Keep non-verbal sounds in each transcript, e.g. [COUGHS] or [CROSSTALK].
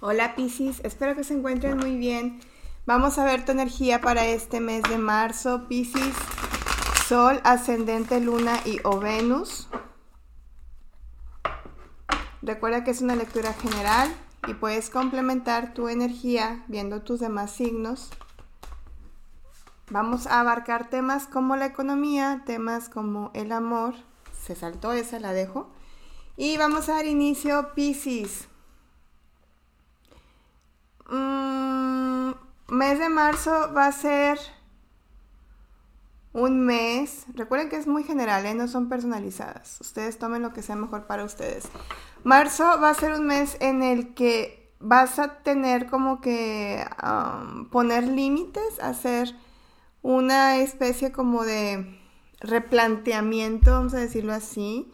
Hola Piscis, espero que se encuentren muy bien. Vamos a ver tu energía para este mes de marzo, Piscis, Sol, Ascendente, Luna y o Venus. Recuerda que es una lectura general y puedes complementar tu energía viendo tus demás signos. Vamos a abarcar temas como la economía, temas como el amor. Se saltó esa, la dejo. Y vamos a dar inicio, Piscis. Mm, mes de marzo va a ser un mes. Recuerden que es muy general, ¿eh? no son personalizadas. Ustedes tomen lo que sea mejor para ustedes. Marzo va a ser un mes en el que vas a tener como que um, poner límites, hacer una especie como de replanteamiento, vamos a decirlo así,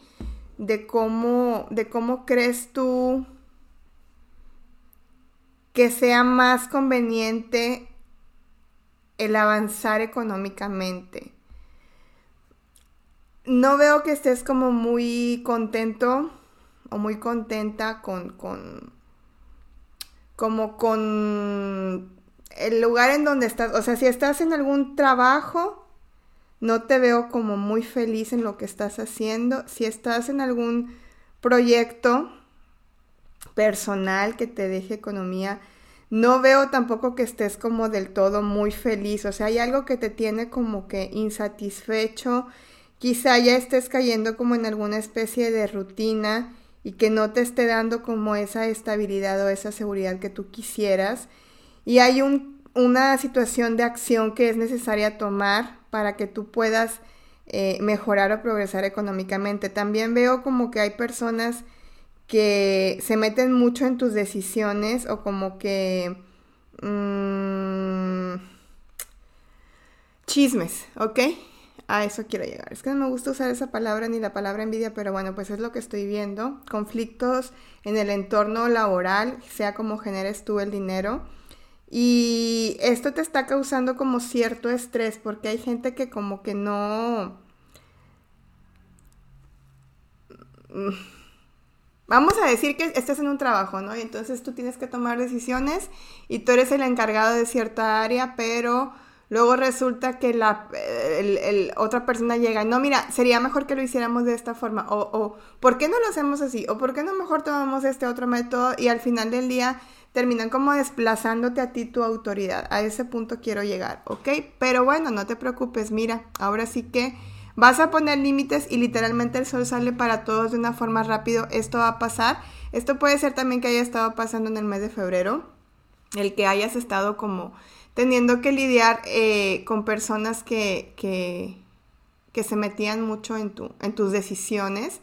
de cómo, de cómo crees tú que sea más conveniente el avanzar económicamente. No veo que estés como muy contento o muy contenta con, con como con el lugar en donde estás. O sea, si estás en algún trabajo, no te veo como muy feliz en lo que estás haciendo. Si estás en algún proyecto, personal que te deje economía. No veo tampoco que estés como del todo muy feliz, o sea, hay algo que te tiene como que insatisfecho, quizá ya estés cayendo como en alguna especie de rutina y que no te esté dando como esa estabilidad o esa seguridad que tú quisieras. Y hay una situación de acción que es necesaria tomar para que tú puedas eh, mejorar o progresar económicamente. También veo como que hay personas que se meten mucho en tus decisiones o como que... Mm, chismes, ¿ok? A eso quiero llegar. Es que no me gusta usar esa palabra ni la palabra envidia, pero bueno, pues es lo que estoy viendo. Conflictos en el entorno laboral, sea como generes tú el dinero. Y esto te está causando como cierto estrés porque hay gente que como que no... Vamos a decir que estás en un trabajo, ¿no? Y entonces tú tienes que tomar decisiones y tú eres el encargado de cierta área, pero luego resulta que la otra persona llega, no, mira, sería mejor que lo hiciéramos de esta forma, o, o ¿por qué no lo hacemos así? O ¿por qué no mejor tomamos este otro método? Y al final del día terminan como desplazándote a ti tu autoridad. A ese punto quiero llegar, ¿ok? Pero bueno, no te preocupes, mira, ahora sí que Vas a poner límites y literalmente el sol sale para todos de una forma rápido. Esto va a pasar. Esto puede ser también que haya estado pasando en el mes de febrero. El que hayas estado como teniendo que lidiar eh, con personas que, que, se metían mucho en, en tus decisiones.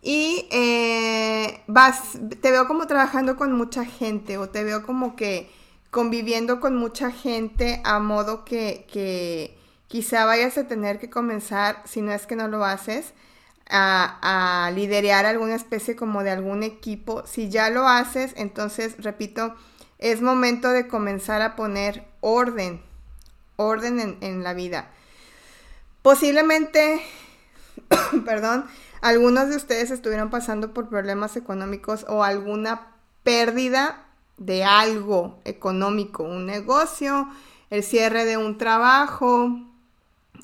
Y eh, vas, te veo como trabajando con mucha gente o te veo como que conviviendo con mucha gente a modo que quizá vayas a tener que comenzar, si no es que no lo haces, a, a alguna especie como de algún equipo. Si ya lo haces, entonces, repito, es momento de comenzar a poner orden, orden en, en la vida. Posiblemente, [COUGHS] perdón, algunos de ustedes estuvieron pasando por problemas económicos o alguna pérdida de algo económico, un negocio, el cierre de un trabajo,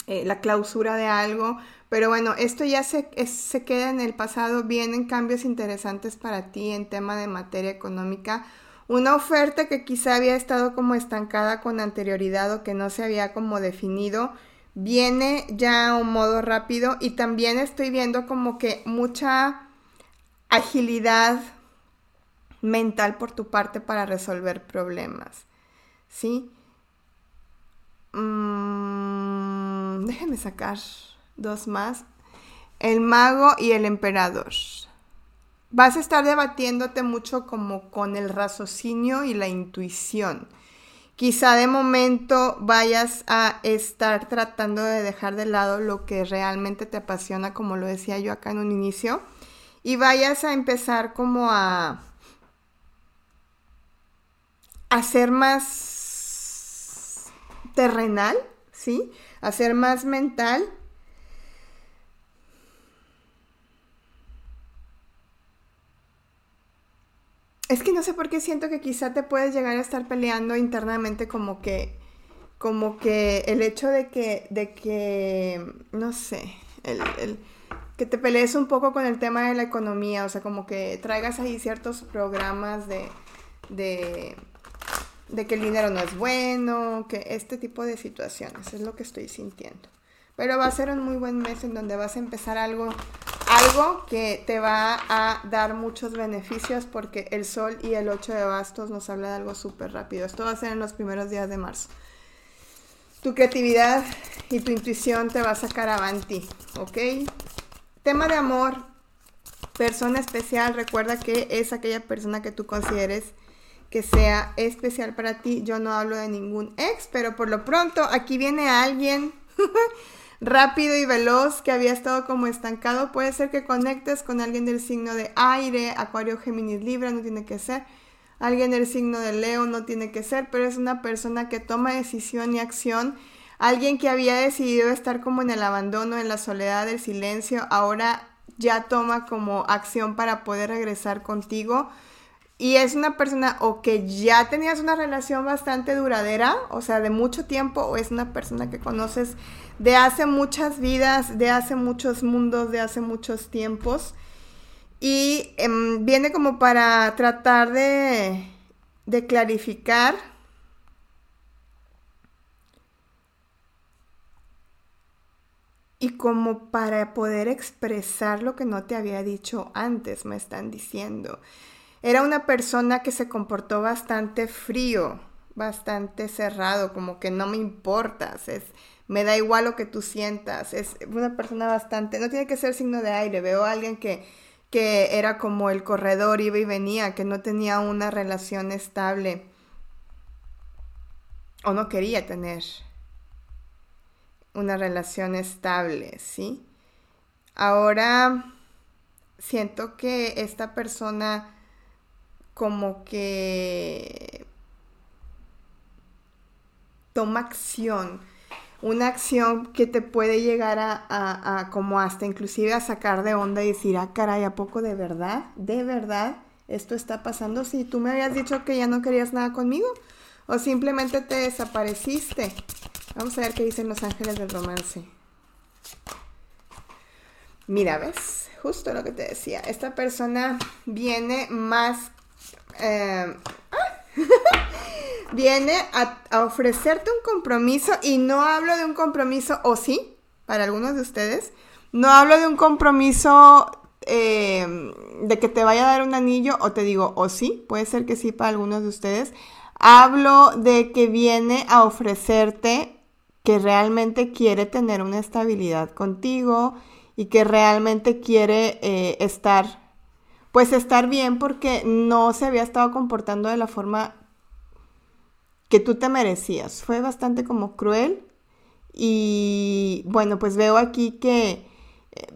eh, la clausura de algo. Pero bueno, esto ya se, se queda en el pasado. Vienen cambios interesantes para ti en tema de materia económica. Una oferta que quizá había estado como estancada con anterioridad o que no se había como definido, viene ya a un modo rápido y también estoy viendo como que mucha agilidad mental por tu parte para resolver problemas. ¿Sí? Déjenme sacar dos más. El mago y el emperador. Vas a estar debatiéndote mucho como con el raciocinio y la intuición. Quizá de momento vayas a estar tratando de dejar de lado lo que realmente te apasiona, como lo decía yo acá en un inicio, y vayas a empezar como a hacer más terrenal, ¿sí? Hacer más mental. es que no sé por qué siento que quizá te puedes llegar a estar peleando internamente como que, como que el hecho de que, de que, no sé, el, que te pelees un poco con el tema de la economía, o sea, como que traigas ahí ciertos programas de, de, de que el dinero no es bueno, que este tipo de situaciones es lo que estoy sintiendo. Pero va a ser un muy buen mes en donde vas a empezar algo, algo que te va a dar muchos beneficios porque el sol y el 8 de bastos nos habla de algo súper rápido. Esto va a ser en los primeros días de marzo. Tu creatividad y tu intuición te va a sacar avanti, ¿ok? Tema de amor. Persona especial, recuerda que es aquella persona que tú consideres que sea especial para ti. Yo no hablo de ningún ex, pero por lo pronto aquí viene alguien [LAUGHS] rápido y veloz que había estado como estancado. Puede ser que conectes con alguien del signo de aire, Acuario, Géminis, Libra, no tiene que ser. Alguien del signo de Leo no tiene que ser, pero es una persona que toma decisión y acción. Alguien que había decidido estar como en el abandono, en la soledad, el silencio, ahora ya toma como acción para poder regresar contigo. Y es una persona o que ya tenías una relación bastante duradera, o sea, de mucho tiempo, o es una persona que conoces de hace muchas vidas, de hace muchos mundos, de hace muchos tiempos. Y em, viene como para tratar de, de clarificar y como para poder expresar lo que no te había dicho antes, me están diciendo. Era una persona que se comportó bastante frío, bastante cerrado, como que no me importas, es, me da igual lo que tú sientas. Es una persona bastante, no tiene que ser signo de aire, veo a alguien que, que era como el corredor, iba y venía, que no tenía una relación estable o no quería tener una relación estable, ¿sí? Ahora siento que esta persona como que toma acción una acción que te puede llegar a, como hasta inclusive a sacar de onda y decir, ah, caray, ¿a poco de verdad? ¿De verdad esto está pasando? Si tú me habías dicho que ya no querías nada conmigo o simplemente te desapareciste. Vamos a ver qué dicen los ángeles del romance. Mira, ¿ves? Justo lo que te decía. Esta persona viene más... Eh, [LAUGHS] viene a, ofrecerte un compromiso y no hablo de un compromiso, o sí, para algunos de ustedes, no hablo de un compromiso eh, de que te vaya a dar un anillo o te digo, o sí, puede ser que sí para algunos de ustedes. Hablo de que viene a ofrecerte que realmente quiere tener una estabilidad contigo y que realmente quiere eh, estar, pues estar bien porque no se había estado comportando de la forma que tú te merecías. Fue bastante como cruel y bueno, pues veo aquí que eh,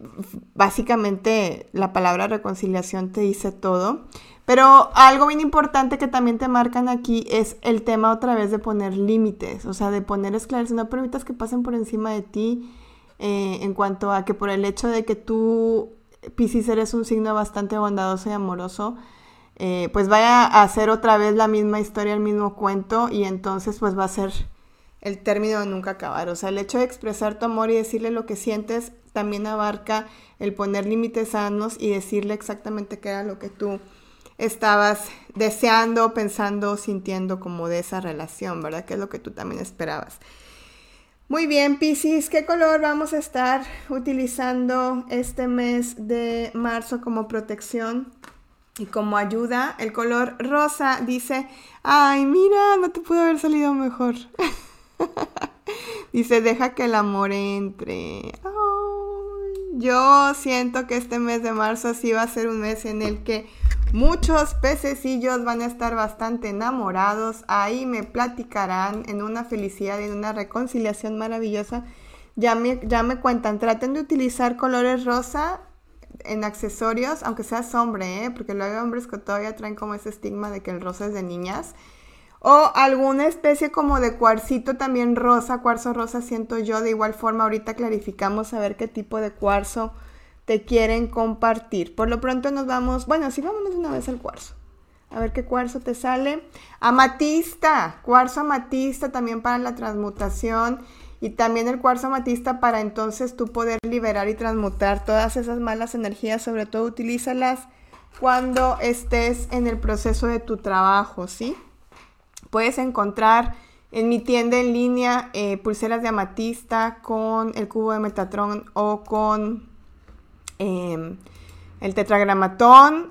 básicamente la palabra reconciliación te dice todo. Pero algo bien importante que también te marcan aquí es el tema otra vez de poner límites, o sea, de poner esclarecer, no permitas que pasen por encima de ti eh, en cuanto a que por el hecho de que tú, Piscis, eres un signo bastante bondadoso y amoroso, eh, pues vaya a hacer otra vez la misma historia, el mismo cuento y entonces pues va a ser el término de nunca acabar. O sea, el hecho de expresar tu amor y decirle lo que sientes también abarca el poner límites sanos y decirle exactamente qué era lo que tú estabas deseando, pensando, sintiendo como de esa relación, ¿verdad? Que es lo que tú también esperabas. Muy bien, Piscis, ¿qué color vamos a estar utilizando este mes de marzo como protección? Y como ayuda, el color rosa dice, ay, mira, no te pudo haber salido mejor. [LAUGHS] dice, deja que el amor entre. yo siento que este mes de marzo sí va a ser un mes en el que muchos pececillos van a estar bastante enamorados. Ahí me platicarán en una felicidad y en una reconciliación maravillosa. Ya me, ya me cuentan, traten de utilizar colores rosa en accesorios, aunque seas hombre, ¿eh? porque luego hay hombres que todavía traen como ese estigma de que el rosa es de niñas. O alguna especie como de cuarcito también rosa, cuarzo rosa siento yo. De igual forma, ahorita clarificamos a ver qué tipo de cuarzo te quieren compartir. Por lo pronto nos vamos, bueno, sí, vámonos una vez al cuarzo. A ver qué cuarzo te sale. Amatista, cuarzo amatista también para la transmutación y también el cuarzo amatista para entonces tú poder liberar y transmutar todas esas malas energías, sobre todo utilízalas cuando estés en el proceso de tu trabajo, ¿sí? Puedes encontrar en mi tienda en línea eh, pulseras de amatista con el cubo de Metatron o con em, el tetragramatón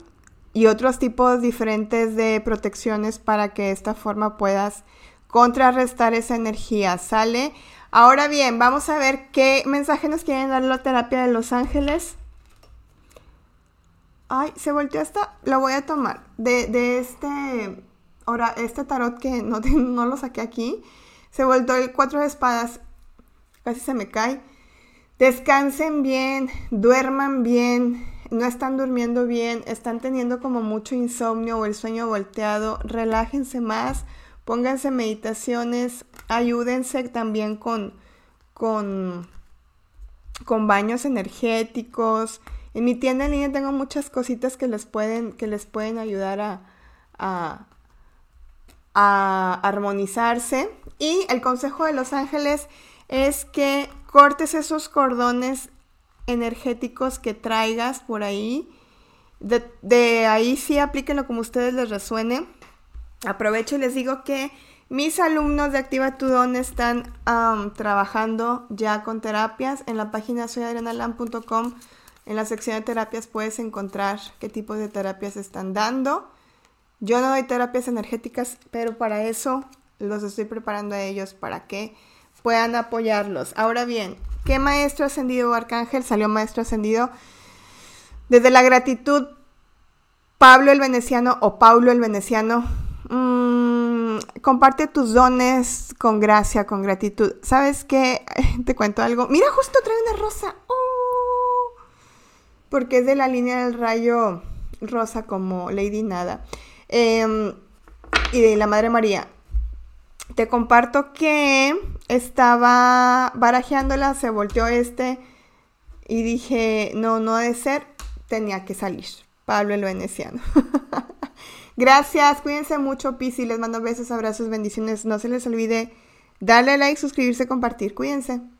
y otros tipos diferentes de protecciones para que de esta forma puedas contrarrestar esa energía. ¿Sale? Ahora bien, vamos a ver qué mensaje nos quieren dar la terapia de Los Ángeles. Ay, se volteó esta. Lo voy a tomar. De, este. Ahora, este tarot que no, [LAUGHS] no lo saqué aquí. Se volteó el cuatro de espadas. Casi se me cae. Descansen bien, duerman bien, no están durmiendo bien, están teniendo como mucho insomnio o el sueño volteado, relájense más, pónganse meditaciones, ayúdense también con, con, con baños energéticos. En mi tienda en línea tengo muchas cositas que les pueden, que les pueden ayudar a, a, a armonizarse. Y el consejo de los ángeles es que cortes esos cordones energéticos que traigas por ahí. De, de ahí sí aplíquenlo como ustedes les resuene. Aprovecho y les digo que mis alumnos de Activa tu Don están trabajando ya con terapias. En la página soyadrenalan.com, en la sección de terapias puedes encontrar qué tipo de terapias están dando. Yo no doy terapias energéticas, pero para eso los estoy preparando a ellos para que puedan apoyarlos. Ahora bien, ¿qué maestro ascendido o arcángel salió maestro ascendido? Desde la gratitud, Pablo el Veneciano o Paulo el Veneciano Mm, comparte tus dones con gracia, con gratitud. ¿Sabes qué? [LAUGHS] Te cuento algo. Mira, justo trae una rosa. Oh, porque es de la línea del rayo rosa como Lady Nada. Em, y de la Madre María. Te comparto que estaba barajeándola, se volteó este y dije, no, no de ser, tenía que salir. Pablo el Veneciano. [LAUGHS] Gracias, cuídense mucho, Pisi. Les mando besos, abrazos, bendiciones. No se les olvide darle like, suscribirse, compartir. Cuídense.